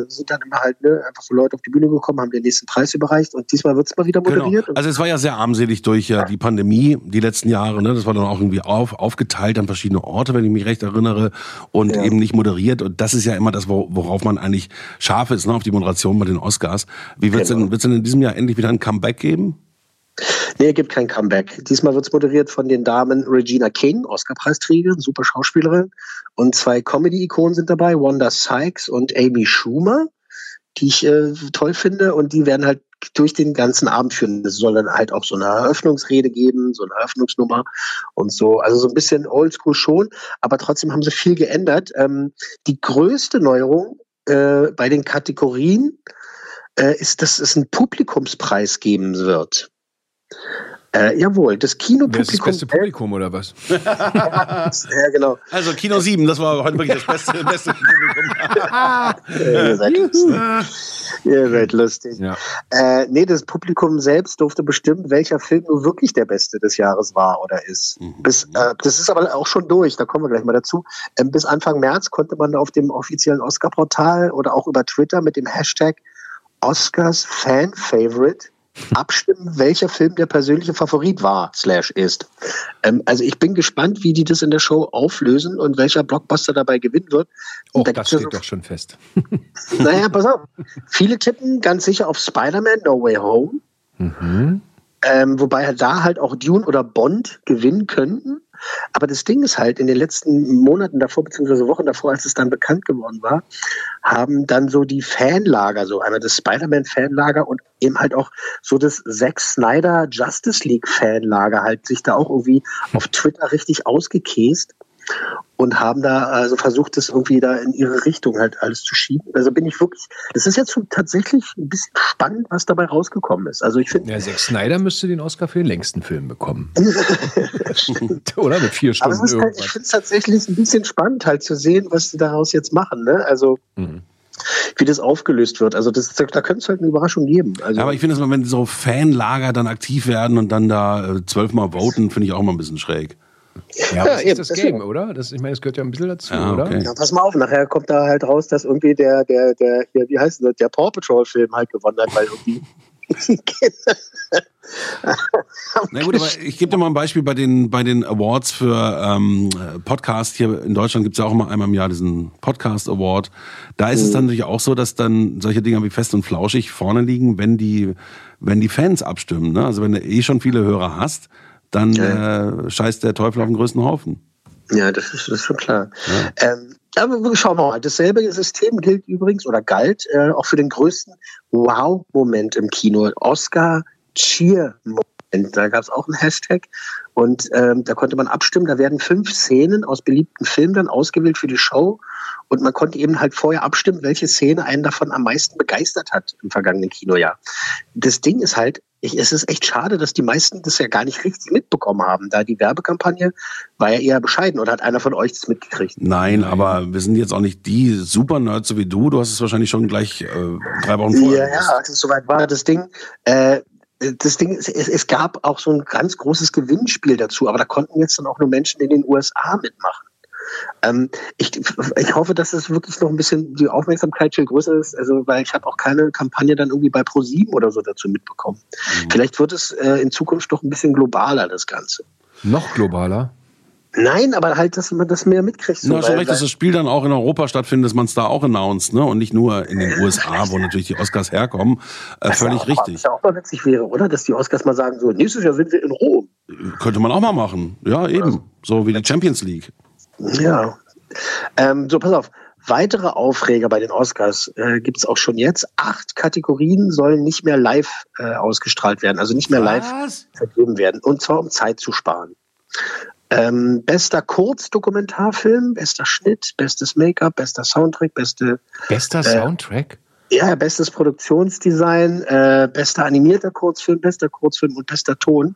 sind dann immer halt ne, einfach so Leute auf die Bühne gekommen, haben den nächsten Preis überreicht und diesmal wird es mal wieder moderiert.
Genau. Also es war ja sehr armselig durch äh, die Pandemie die letzten Jahre. Ne? Das war dann auch irgendwie auf, aufgeteilt an verschiedene Orte, wenn ich mich recht erinnere, und ja. eben nicht moderiert. Und das ist ja immer das, worauf man eigentlich scharf ist, ne? auf die Moderation bei den Oscars. Wie wird es genau. denn, denn in diesem Jahr endlich wieder ein Comeback geben?
Nee, gibt kein Comeback. Diesmal wird es moderiert von den Damen Regina King, Oscar-Preisträgerin, super Schauspielerin. Und zwei Comedy-Ikonen sind dabei, Wanda Sykes und Amy Schumer, die ich äh, toll finde. Und die werden halt durch den ganzen Abend führen. Es soll dann halt auch so eine Eröffnungsrede geben, so eine Eröffnungsnummer und so. Also so ein bisschen oldschool schon, aber trotzdem haben sie viel geändert. Ähm, die größte Neuerung äh, bei den Kategorien äh, ist, dass es einen Publikumspreis geben wird. Äh, jawohl, das Kinopublikum. Das,
das beste Publikum oder was?
ja, genau.
Also Kino 7, das war heute wirklich das beste, beste Publikum.
ja, ihr seid lustig. ihr seid lustig. Ja. Äh, nee, das Publikum selbst durfte bestimmen, welcher Film nur wirklich der beste des Jahres war oder ist. Mhm. Bis, äh, das ist aber auch schon durch, da kommen wir gleich mal dazu. Ähm, bis Anfang März konnte man auf dem offiziellen Oscar-Portal oder auch über Twitter mit dem Hashtag Oscars Fan Favorite abstimmen, welcher Film der persönliche Favorit war, slash ist. Ähm, also ich bin gespannt, wie die das in der Show auflösen und welcher Blockbuster dabei gewinnen wird.
Oh, da das steht so, doch schon fest.
Naja, pass auf. Viele tippen ganz sicher auf Spider-Man No Way Home. Mhm. Ähm, wobei da halt auch Dune oder Bond gewinnen könnten. Aber das Ding ist halt, in den letzten Monaten davor, beziehungsweise Wochen davor, als es dann bekannt geworden war, haben dann so die Fanlager, so einmal das Spider-Man-Fanlager und eben halt auch so das Zack Snyder Justice League Fanlager halt sich da auch irgendwie auf Twitter richtig ausgekäst und haben da also versucht, das irgendwie da in ihre Richtung halt alles zu schieben. Also bin ich wirklich, das ist jetzt schon tatsächlich ein bisschen spannend, was dabei rausgekommen ist. Also ich finde.
Ja, Zack Snyder müsste den Oscar für den längsten Film bekommen. Oder mit vier Stunden.
Halt, irgendwas. ich finde es tatsächlich ein bisschen spannend, halt zu sehen, was sie daraus jetzt machen. Ne? Also. Mhm wie das aufgelöst wird. Also das, da könnte es halt eine Überraschung geben. Also
ja, aber ich finde es mal, wenn so Fanlager dann aktiv werden und dann da äh, zwölfmal voten, finde ich auch mal ein bisschen schräg.
Ja, aber ja, das eben, ist das, Game, oder? Das, ich meine, das gehört ja ein bisschen dazu, ja, okay. oder?
Ja, pass mal auf, nachher kommt da halt raus, dass irgendwie der, der, der, hier, wie heißt das, der Paw Patrol-Film halt gewonnen hat, weil irgendwie.
Na gut, aber ich gebe dir mal ein Beispiel bei den, bei den Awards für ähm, Podcast. Hier in Deutschland gibt es ja auch immer einmal im Jahr diesen Podcast Award. Da ist mhm. es dann natürlich auch so, dass dann solche Dinge wie Fest und Flauschig vorne liegen, wenn die, wenn die Fans abstimmen. Ne? Also wenn du eh schon viele Hörer hast, dann ja. äh, scheißt der Teufel auf den größten Haufen.
Ja, das ist, das ist schon klar. Ja. Ähm, aber schauen wir mal. Dasselbe System gilt übrigens oder galt äh, auch für den größten Wow-Moment im Kino. Oscar Cheer-Moment. Da gab es auch einen Hashtag und ähm, da konnte man abstimmen. Da werden fünf Szenen aus beliebten Filmen dann ausgewählt für die Show und man konnte eben halt vorher abstimmen, welche Szene einen davon am meisten begeistert hat im vergangenen Kinojahr. Das Ding ist halt, ich, es ist echt schade, dass die meisten das ja gar nicht richtig mitbekommen haben, da die Werbekampagne war ja eher bescheiden oder hat einer von euch das mitgekriegt?
Nein, aber wir sind jetzt auch nicht die Super-Nerds so wie du. Du hast es wahrscheinlich schon gleich äh, drei Wochen vorher.
Ja, ja, also soweit war das Ding. Äh, das Ding, es, es gab auch so ein ganz großes Gewinnspiel dazu, aber da konnten jetzt dann auch nur Menschen in den USA mitmachen. Ähm, ich, ich hoffe, dass es wirklich noch ein bisschen die Aufmerksamkeit viel größer ist, also weil ich habe auch keine Kampagne dann irgendwie bei ProSieben oder so dazu mitbekommen. Mhm. Vielleicht wird es äh, in Zukunft doch ein bisschen globaler, das Ganze.
Noch globaler?
Nein, aber halt, dass man das mehr mitkriegt.
So, Na, schon recht, dass das Spiel dann auch in Europa stattfindet, dass man es da auch announced, ne? Und nicht nur in den USA, wo natürlich die Oscars herkommen. Äh, völlig
auch,
richtig.
Was ja auch mal witzig wäre, oder? Dass die Oscars mal sagen, so, nächstes Jahr sind wir in Rom.
Könnte man auch mal machen. Ja, eben. So wie die Champions League.
Ja. Ähm, so, pass auf. Weitere Aufreger bei den Oscars äh, gibt es auch schon jetzt. Acht Kategorien sollen nicht mehr live äh, ausgestrahlt werden, also nicht mehr live vergeben werden. Und zwar um Zeit zu sparen. Ähm, bester Kurzdokumentarfilm, bester Schnitt, bestes Make-up, bester Soundtrack, beste.
Bester äh, Soundtrack?
Ja, bestes Produktionsdesign, äh, bester animierter Kurzfilm, bester Kurzfilm und bester Ton.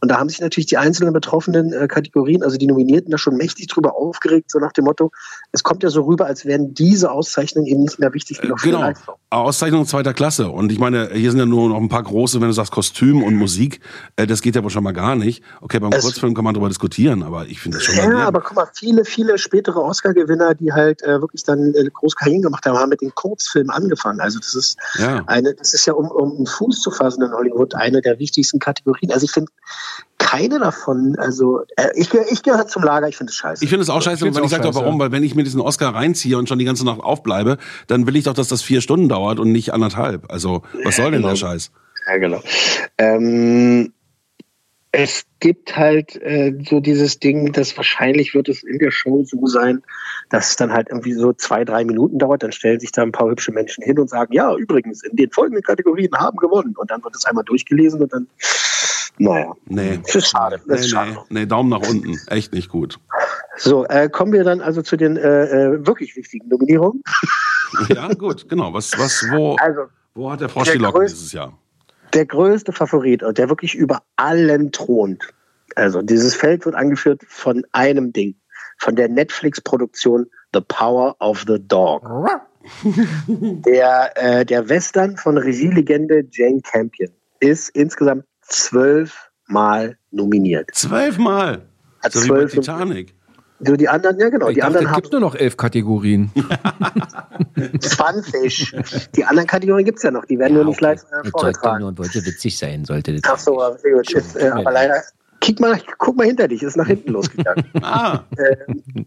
Und da haben sich natürlich die einzelnen betroffenen äh, Kategorien, also die Nominierten, da schon mächtig drüber aufgeregt, so nach dem Motto, es kommt ja so rüber, als wären diese Auszeichnungen eben nicht mehr wichtig genug für
Genau.
Leistung.
Auszeichnung zweiter Klasse. Und ich meine, hier sind ja nur noch ein paar große, wenn du sagst Kostüm und Musik, äh, das geht ja wohl schon mal gar nicht. Okay, beim
Es-
Kurzfilm kann man darüber diskutieren, aber ich finde das schon
Ja,
daneben.
aber guck mal, viele, viele spätere Oscar-Gewinner, die halt äh, wirklich dann äh, groß Karrieren gemacht haben, haben mit den Kurzfilmen angefangen. Also das ist
Ja.
eine, das ist ja, um, um einen Fuß zu fassen in Hollywood, eine der wichtigsten Kategorien. Also ich finde keine davon, also äh, ich, ich gehöre zum Lager, ich finde es scheiße.
Ich finde es auch scheiße,
find's
weil ich sage doch warum, weil wenn ich mir diesen Oscar reinziehe und schon die ganze Nacht aufbleibe, dann will ich doch, dass das vier Stunden dauert und nicht anderthalb. Also, was soll denn der
genau.
Scheiß?
Ja, genau. Ähm, es gibt halt äh, so dieses Ding, dass wahrscheinlich wird es in der Show so sein, dass es dann halt irgendwie so zwei, drei Minuten dauert. Dann stellen sich da ein paar hübsche Menschen hin und sagen, ja, übrigens, in den folgenden Kategorien haben gewonnen. Und dann wird es einmal durchgelesen und dann, naja,
Nee.
das ist schade. Das
Nee,
ist schade.
nee, nee, Daumen nach unten. Echt nicht gut.
So, äh, kommen wir dann also zu den äh, äh, wirklich wichtigen Nominierungen.
Ja, gut, genau. Was, was, wo,
Also,
wo hat der Frosch die Locken dieses Jahr?
Der größte Favorit und der wirklich über allen thront. Also dieses Feld wird angeführt von einem Ding, von der Netflix-Produktion The Power of the Dog. Der, äh, der Western von Regielegende Jane Campion ist insgesamt zwölfmal nominiert.
Zwölfmal.
Hat
So wie bei
zwölf
Titanic.
So die anderen, ja genau,
Ich
die
dachte,
anderen
es
haben
gibt nur noch elf Kategorien.
20. Die anderen Kategorien gibt es ja noch, die werden nur nicht live äh,
Ich sollte
vorgetragen.
nur und wollte witzig sein, sollte das.
Ach so, sehr gut. Ist, äh, aber leider, kick mal, guck mal hinter dich, ist nach hinten losgegangen.
Ah,
Ähm,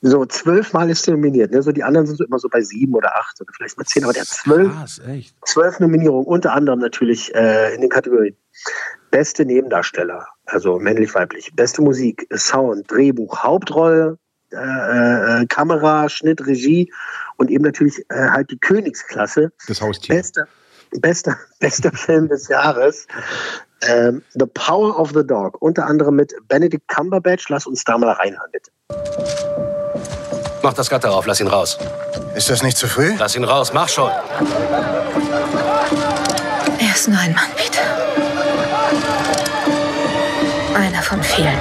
so, zwölfmal ist er nominiert. Ne? So, die anderen sind so immer so bei sieben oder acht oder vielleicht mal zehn, aber der hat zwölf,
krass, echt.
zwölf Nominierungen, unter anderem natürlich äh, in den Kategorien. Beste Nebendarsteller, also männlich-weiblich. Beste Musik, Sound, Drehbuch, Hauptrolle, äh, äh, Kamera, Schnitt, Regie und eben natürlich äh, halt die Königsklasse.
Das Haustier.
Bester, bester, bester Film des Jahres. Ähm, the Power of the Dog. Unter anderem mit Benedict Cumberbatch. Lass uns da mal reinhören, bitte.
Mach das Gatter auf, lass ihn raus.
Ist das nicht zu früh?
Lass ihn raus, mach schon.
Er ist nur ein Mann, Peter. Einer von vielen.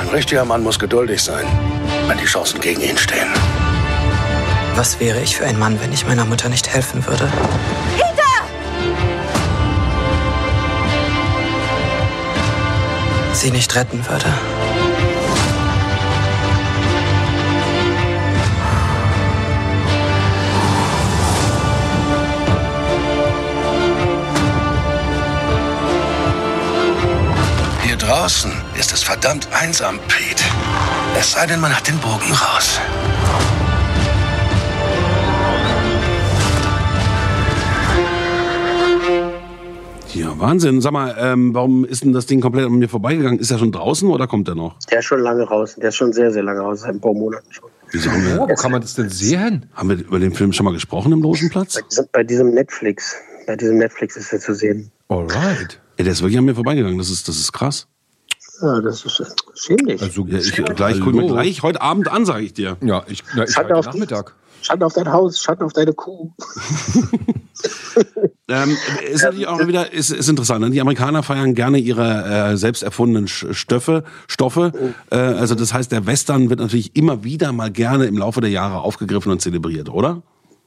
Ein richtiger Mann muss geduldig sein, wenn die Chancen gegen ihn stehen.
Was wäre ich für ein Mann, wenn ich meiner Mutter nicht helfen würde? Sie nicht retten würde?
Hier draußen ist es verdammt einsam, Pete. Es sei denn, man hat den Bogen raus.
Ja, Wahnsinn. Sag mal, ähm, warum ist denn das Ding komplett an mir vorbeigegangen? Ist er schon draußen oder kommt er noch?
Der ist schon lange raus. Der ist schon sehr, sehr lange raus. Seit ein paar Monaten schon.
Wieso haben wir,
Oh, wo kann man das denn sehen?
haben wir über den Film schon mal gesprochen im Logenplatz?
Bei diesem, bei diesem Netflix. Bei diesem Netflix ist er zu sehen.
Alright.
Ja, der ist wirklich an mir vorbeigegangen. Das ist, das ist krass.
Ja, das ist äh, schämlich.
Also,
Ja, ich, gleich, guck mir gleich heute Abend an, sage ich dir.
Ja, ich, na, ich heute
auf dich.
Nachmittag.
Schande auf dein Haus, Schande auf deine Kuh.
Ähm, ist natürlich auch wieder ist, ist interessant. Ne? Die Amerikaner feiern gerne ihre äh, selbst erfundenen Stoffe. Stoffe. Äh, also das heißt, der Western wird natürlich immer wieder mal gerne im Laufe der Jahre aufgegriffen und zelebriert, oder?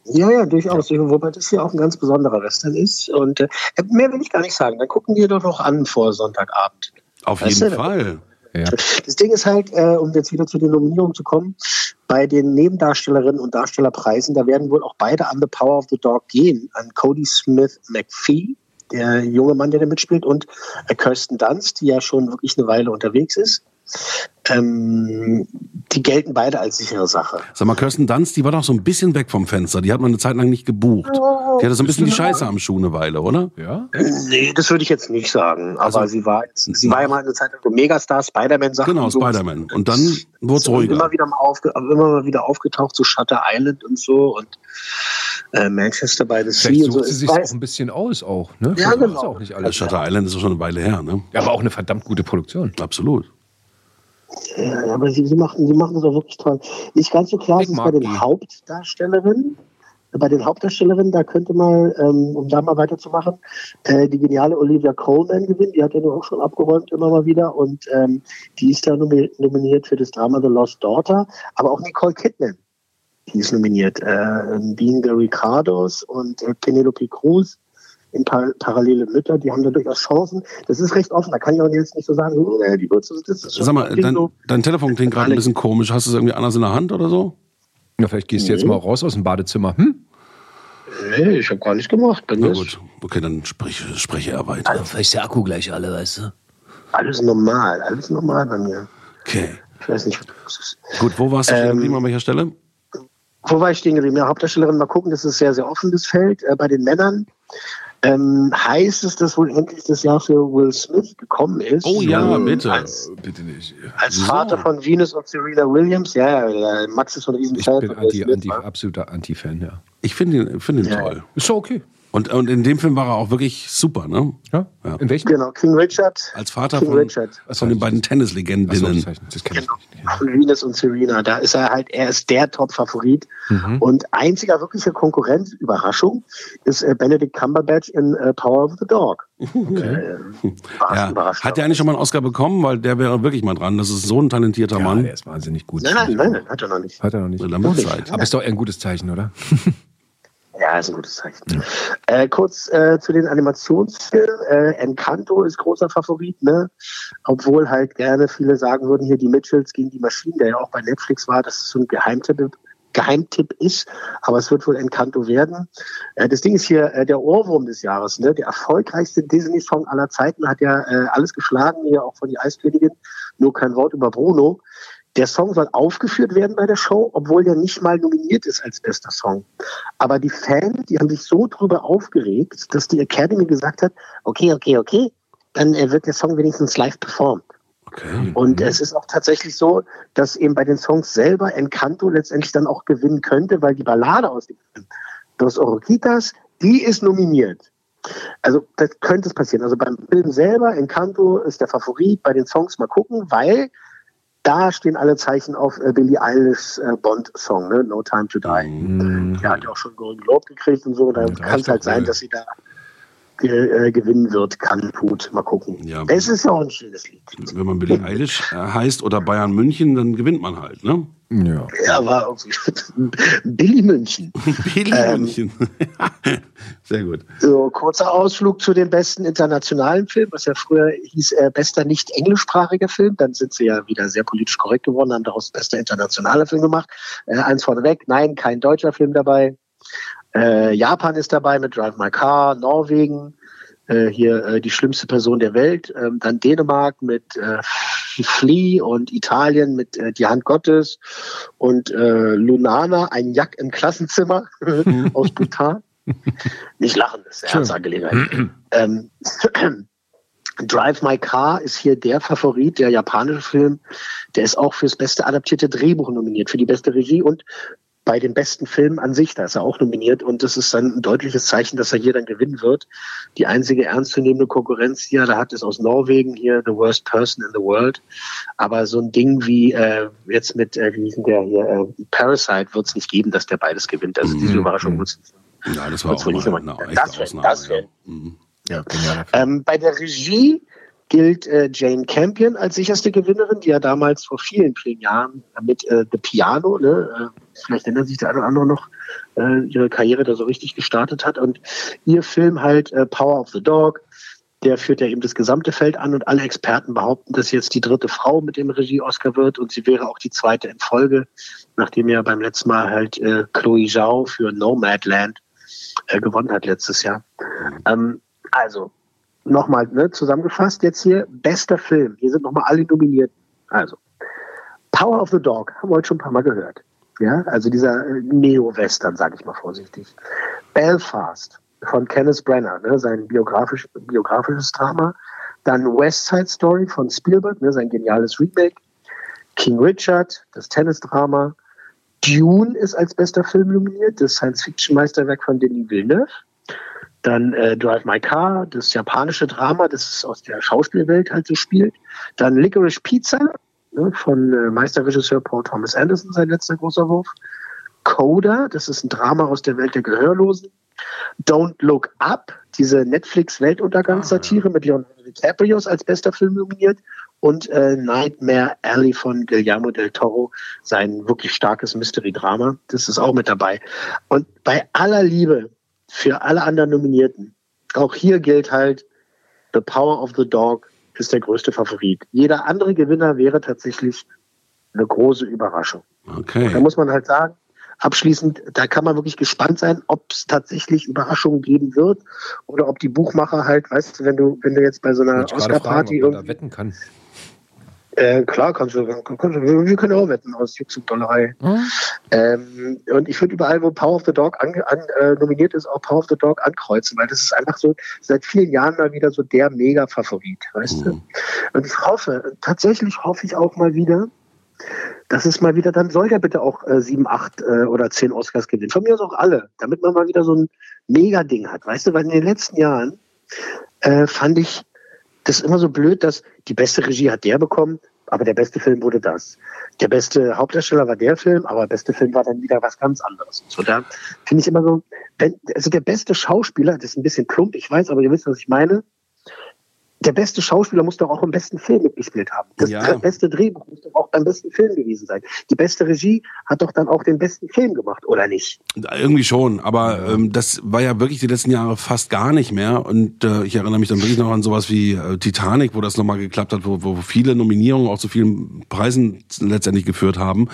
Ja, ja, durchaus. Wobei das hier auch ein ganz besonderer Western ist. Und äh, mehr will ich gar nicht sagen. Dann gucken wir doch noch an vor Sonntagabend.
Auf
Weißt
jeden
du,
Fall.
Das Ding ist halt, äh, um jetzt wieder zu den Nominierungen zu kommen, bei den Nebendarstellerinnen und Darstellerpreisen, da werden wohl auch beide an The Power of the Dog gehen, an Cody Smith McPhee, der junge Mann, der da mitspielt, und äh, Kirsten Dunst, die ja schon wirklich eine Weile unterwegs ist. Ähm, die gelten beide als sichere Sache.
Sag mal, Kirsten Dunst, die war doch so ein bisschen weg vom Fenster. Die hat man eine Zeit lang nicht gebucht. Die hatte so ein bisschen die Scheiße am Schuh eine Weile, oder?
Ja.
Nee, das würde ich jetzt nicht sagen. Aber
Also-
sie war jetzt, sie war ja mal eine Zeit lang so Megastar, Spider-Man-Sachen.
Genau,
so.
Spider-Man. Und dann wurde es
So,
ruhiger.
Immer wieder mal, aufge immer mal wieder aufgetaucht, so Shutter Island und so und äh, Manchester by the
Vielleicht
Sea und so.
sucht sie
Ich
sich auch ein bisschen aus auch, ne?
Ja,
Vielleicht
genau.
auch nicht alles.
Shutter Island ist doch schon eine Weile her, ne?
Ja, aber auch eine verdammt gute Produktion.
Absolut.
Ja, aber sie, sie, machen, sie machen das auch wirklich toll. Nicht ganz so klar ist es bei den Hauptdarstellerinnen. Bei den Hauptdarstellerinnen, da könnte mal, ähm, um da mal weiterzumachen, äh, die geniale Olivia Colman gewinnen. Die hat ja nur auch schon abgeräumt immer mal wieder. Und ähm, die ist da nomi- nominiert für das Drama The Lost Daughter. Aber auch Nicole Kidman, die ist nominiert. Äh, Being the Ricardos und äh, Penelope Cruz in par parallele Mütter, die haben da durchaus Chancen. Das ist recht offen, da kann ich auch jetzt nicht so sagen, nee, die wird so, das ist
Sag mal, dein,
so.
dein Telefon klingt gerade ein bisschen komisch. Hast du es irgendwie anders in der Hand oder so?
Ja, vielleicht gehst du jetzt
Nee.
mal raus aus dem Badezimmer. Hm?
Nee, ich habe gar nicht gemacht. Bei
Na gut, okay, dann sprich, spreche er weiter.
Also,
Vielleicht ist der Akku gleich alle, weißt du?
alles normal, alles normal bei mir.
Okay.
Ich weiß nicht, was ist.
Gut, wo warst du stehen
Ähm,
geblieben, an welcher Stelle?
Wo war ich stehen geblieben? Ja, Hauptdarstellerin, mal gucken, das ist sehr, sehr offenes Feld. Äh, bei den Männern ähm, heißt es, dass wohl endlich das Jahr für Will Smith gekommen ist.
Oh ja,
Ähm,
bitte.
Als,
Bitte nicht.
als
So.
Vater von Venus und Serena Williams, ja, ja, Max ist so ein
Ich bin
von
anti,
Smith.
anti, absoluter Anti-Fan, ja.
Ich finde ihn, find ihn
Ja.
toll.
Ist doch okay.
Und, und in dem Film war er auch wirklich super, ne?
Ja?
Ja.
In welchem?
Genau, King Richard.
Als Vater
King
von,
Richard.
von den beiden Tennislegendinnen.
das, das kenn ich nicht.
Von Venus und Serena. Da ist er halt, er ist der Top-Favorit.
Mhm.
Und einziger wirklicher Konkurrent, Überraschung, ist äh, Benedict Cumberbatch in äh, Power of the Dog. Äh, war's
Ja. Hat der eigentlich schon mal einen Oscar bekommen? Weil der wäre wirklich mal dran. Das ist so ein talentierter
Ja,
Mann.
der ist wahnsinnig gut.
Nein, nein, nein, hat er noch nicht.
Hat er noch nicht. Aber ist doch ein gutes Zeichen, oder?
Ja, ist ein gutes Zeichen. Äh, kurz äh, zu den Animationsfilmen. Äh, Encanto ist großer Favorit, ne? Obwohl halt gerne viele sagen würden, hier die Mitchells gegen die Maschinen, der ja auch bei Netflix war, dass es so ein Geheimtipp, Geheimtipp ist, aber es wird wohl Encanto werden. Äh, das Ding ist hier äh, der Ohrwurm des Jahres, ne? Der erfolgreichste Disney-Song aller Zeiten hat ja äh, alles geschlagen, hier auch von die Eiskönigin. Nur kein Wort über Bruno. Der Song soll aufgeführt werden bei der Show, obwohl der nicht mal nominiert ist als bester Song. Aber die Fans, die haben sich so drüber aufgeregt, dass die Academy gesagt hat, okay, okay, okay, dann äh, wird der Song wenigstens live performt.
Okay.
Und es ist auch tatsächlich so, dass eben bei den Songs selber Encanto letztendlich dann auch gewinnen könnte, weil die Ballade aus dem Film, Dos Oroquitas, die ist nominiert. Also das könnte es passieren. Also beim Film selber, Encanto ist der Favorit, bei den Songs mal gucken, weil da stehen alle Zeichen auf äh, Billie Eilish äh, Bond-Song, ne? No Time to Die.
Mhm.
Der hat ja auch schon Golden Globe gekriegt und so. Da kann es halt sein, dass sie da ge äh, gewinnen wird, kann, tut. Mal gucken.
Ja.
Es ist ja auch ein schönes Lied.
Wenn man Billie Eilish äh, heißt oder Bayern München, dann gewinnt man halt, ne?
Ja.
Ja, war irgendwie Billy München.
Billie
Ähm,
München. Sehr gut.
So, kurzer Ausflug zu den besten internationalen Filmen, was ja früher hieß äh, bester nicht englischsprachiger Film. Dann sind sie ja wieder sehr politisch korrekt geworden, haben daraus bester internationaler Film gemacht. Äh, eins vorneweg, nein, kein deutscher Film dabei. Äh, Japan ist dabei mit Drive My Car, Norwegen, äh, hier äh, die schlimmste Person der Welt, ähm, dann Dänemark mit äh, Flea und Italien mit äh, Die Hand Gottes und äh, Lunana, ein Jack im Klassenzimmer aus Bhutan. Nicht lachen, das ist eine. Herzangelegenheit. ähm, Drive My Car ist hier der Favorit, der japanische Film. Der ist auch fürs beste adaptierte Drehbuch nominiert, für die beste Regie und bei den besten Filmen an sich, da ist er auch nominiert und das ist dann ein deutliches Zeichen, dass er hier dann gewinnen wird. Die einzige ernstzunehmende Konkurrenz, die er da hat, ist aus Norwegen hier, The Worst Person in the World. Aber so ein Ding wie äh, jetzt mit, äh, wie hieß der hier, äh, Parasite wird es nicht geben, dass der beides gewinnt. Also diese Überraschung wird es nicht
Ja, das war auch
wohl nicht
mal eine echte
Das
Ausnahme.
wär- das wär-
ja. Mhm.
ja. Ähm, bei der Regie gilt äh, Jane Campion als sicherste Gewinnerin, die ja damals vor vielen, vielen Jahren mit äh, The Piano, ne, äh, vielleicht erinnert sich der eine oder andere noch, äh, ihre Karriere da so richtig gestartet hat. Und ihr Film halt äh, Power of the Dog, der führt ja eben das gesamte Feld an und alle Experten behaupten, dass jetzt die dritte Frau mit dem Regie-Oscar wird und sie wäre auch die zweite in Folge, nachdem ja beim letzten Mal halt äh, Chloe Zhao für Nomadland gewonnen hat letztes Jahr. Ähm, also, nochmal ne, zusammengefasst jetzt hier, bester Film. Hier sind nochmal alle nominiert. Also, Power of the Dog, haben wir heute schon ein paar Mal gehört. Ja, also dieser äh, Neo-Western, sage ich mal vorsichtig. Belfast von Kenneth Brenner, ne, sein biografisch, biografisches Drama. Dann West Side Story von Spielberg, ne, sein geniales Remake. King Richard, das Tennisdrama. Dune ist als bester Film nominiert, das Science-Fiction-Meisterwerk von Denis Villeneuve. Dann äh, Drive My Car, das japanische Drama, das es aus der Schauspielwelt halt so spielt. Dann Licorice Pizza, ne, von äh, Meisterregisseur Paul Thomas Anderson, sein letzter großer Wurf. Coda, das ist ein Drama aus der Welt der Gehörlosen. Don't Look Up, diese Netflix-Weltuntergangssatire mit Leonardo DiCaprio als bester Film nominiert. Und äh, Nightmare Alley von Guillermo del Toro, sein wirklich starkes Mystery-Drama. Das ist auch mit dabei. Und bei aller Liebe für alle anderen Nominierten, auch hier gilt halt, The Power of the Dog ist der größte Favorit. Jeder andere Gewinner wäre tatsächlich eine große Überraschung.
Okay.
Da muss man halt sagen, abschließend, da kann man wirklich gespannt sein, ob es tatsächlich Überraschungen geben wird oder ob die Buchmacher halt, weißt du, wenn du, wenn du jetzt bei so einer Oscar-Party
ob man da
irgendwie
wetten kann.
Äh, klar, kannst du, kannst du, wir können auch wetten aus Jux und Dollerei. Ähm, und ich würde überall, wo Power of the Dog an, an, äh, nominiert ist, auch Power of the Dog ankreuzen, weil das ist einfach so seit vielen Jahren mal wieder so der Mega-Favorit, weißt du? Und ich hoffe, tatsächlich hoffe ich auch mal wieder, dass es mal wieder, dann soll der bitte auch äh, sieben, acht äh, oder zehn Oscars gewinnen. Von mir aus auch alle, damit man mal wieder so ein Mega-Ding hat, weißt du? Weil in den letzten Jahren äh, fand ich das immer so blöd, dass die beste Regie hat der bekommen, aber der beste Film wurde das. Der beste Hauptdarsteller war der Film, aber der beste Film war dann wieder was ganz anderes. So, da finde ich immer so, wenn, also der beste Schauspieler, das ist ein bisschen plump, ich weiß, aber ihr wisst, was ich meine. Der beste Schauspieler muss doch auch im besten Film mitgespielt haben. Das
Ja.
beste Drehbuch muss doch auch beim besten Film gewesen sein. Die beste Regie hat doch dann auch den besten Film gemacht, oder nicht?
Irgendwie schon, aber ähm, das war ja wirklich die letzten Jahre fast gar nicht mehr. Und äh, ich erinnere mich dann wirklich noch an sowas wie äh, Titanic, wo das nochmal geklappt hat, wo, wo viele Nominierungen auch zu vielen Preisen letztendlich geführt haben.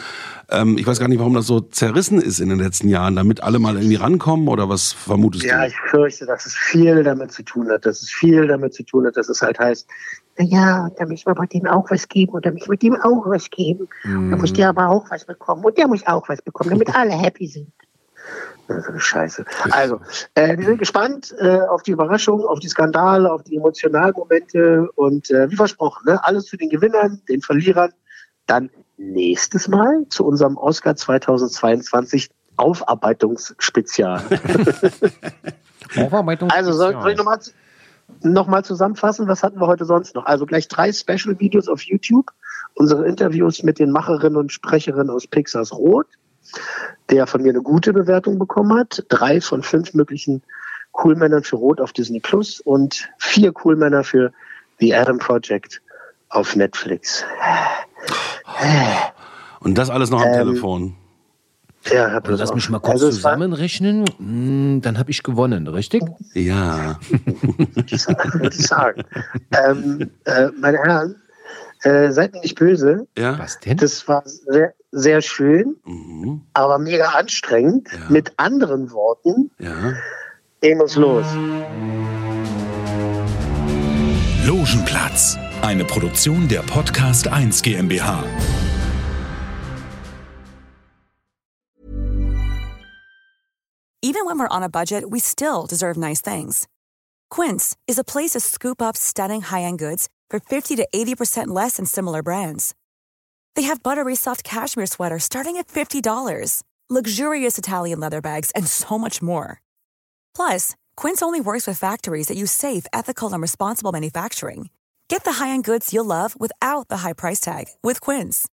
Ähm, ich weiß gar nicht, warum das so zerrissen ist in den letzten Jahren, damit alle mal irgendwie rankommen oder was vermutest
Ja,
du?
ich fürchte, dass es viel damit zu tun hat, dass es viel damit zu tun hat, dass es halt heißt, na ja, da müssen wir bei dem auch was geben und da müssen wir dem auch was geben. Da muss der aber auch was bekommen und der muss auch was bekommen, damit alle happy sind. Scheiße. Also, äh, wir sind gespannt äh, auf die Überraschung, auf die Skandale, auf die emotionalen Momente und äh, wie versprochen, ne, alles zu den Gewinnern, den Verlierern. Dann nächstes Mal zu unserem Oscar 2022 Aufarbeitungsspezial. Also soll, soll ich nochmal noch mal zusammenfassen, was hatten wir heute sonst noch? Also gleich drei Special-Videos auf YouTube, unsere Interviews mit den Macherinnen und Sprecherinnen aus Pixars Rot, der von mir eine gute Bewertung bekommen hat, drei von fünf möglichen Coolmännern für Rot auf Disney Plus und vier Coolmänner für The Adam Project auf Netflix.
Und das alles noch am
Ähm,
Telefon.
Ja, hab
Also lass mich mal kurz
Also es war-
zusammenrechnen. Hm, Dann habe ich gewonnen, richtig?
Ja.
würde ich sagen. ähm, äh, meine Herren, äh, seid mir nicht böse.
Ja.
Was denn?
Das war sehr, sehr schön,
Mhm.
aber mega anstrengend. Mit anderen Worten,
Ja.
gehen uns los.
Logenplatz, eine Produktion der Podcast 1 GmbH.
Even when we're on a budget, we still deserve nice things. Quince is a place to scoop up stunning high-end goods for 50 to 80% less than similar brands. They have buttery soft cashmere sweaters starting at $50, luxurious Italian leather bags, and so much more. Plus, Quince only works with factories that use safe, ethical, and responsible manufacturing. Get the high-end goods you'll love without the high price tag with Quince.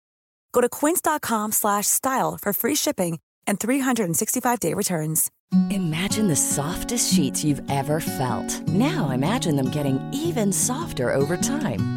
Go to quince.com slash style for free shipping and 365-day returns.
Imagine the softest sheets you've ever felt. Now imagine them getting even softer over time.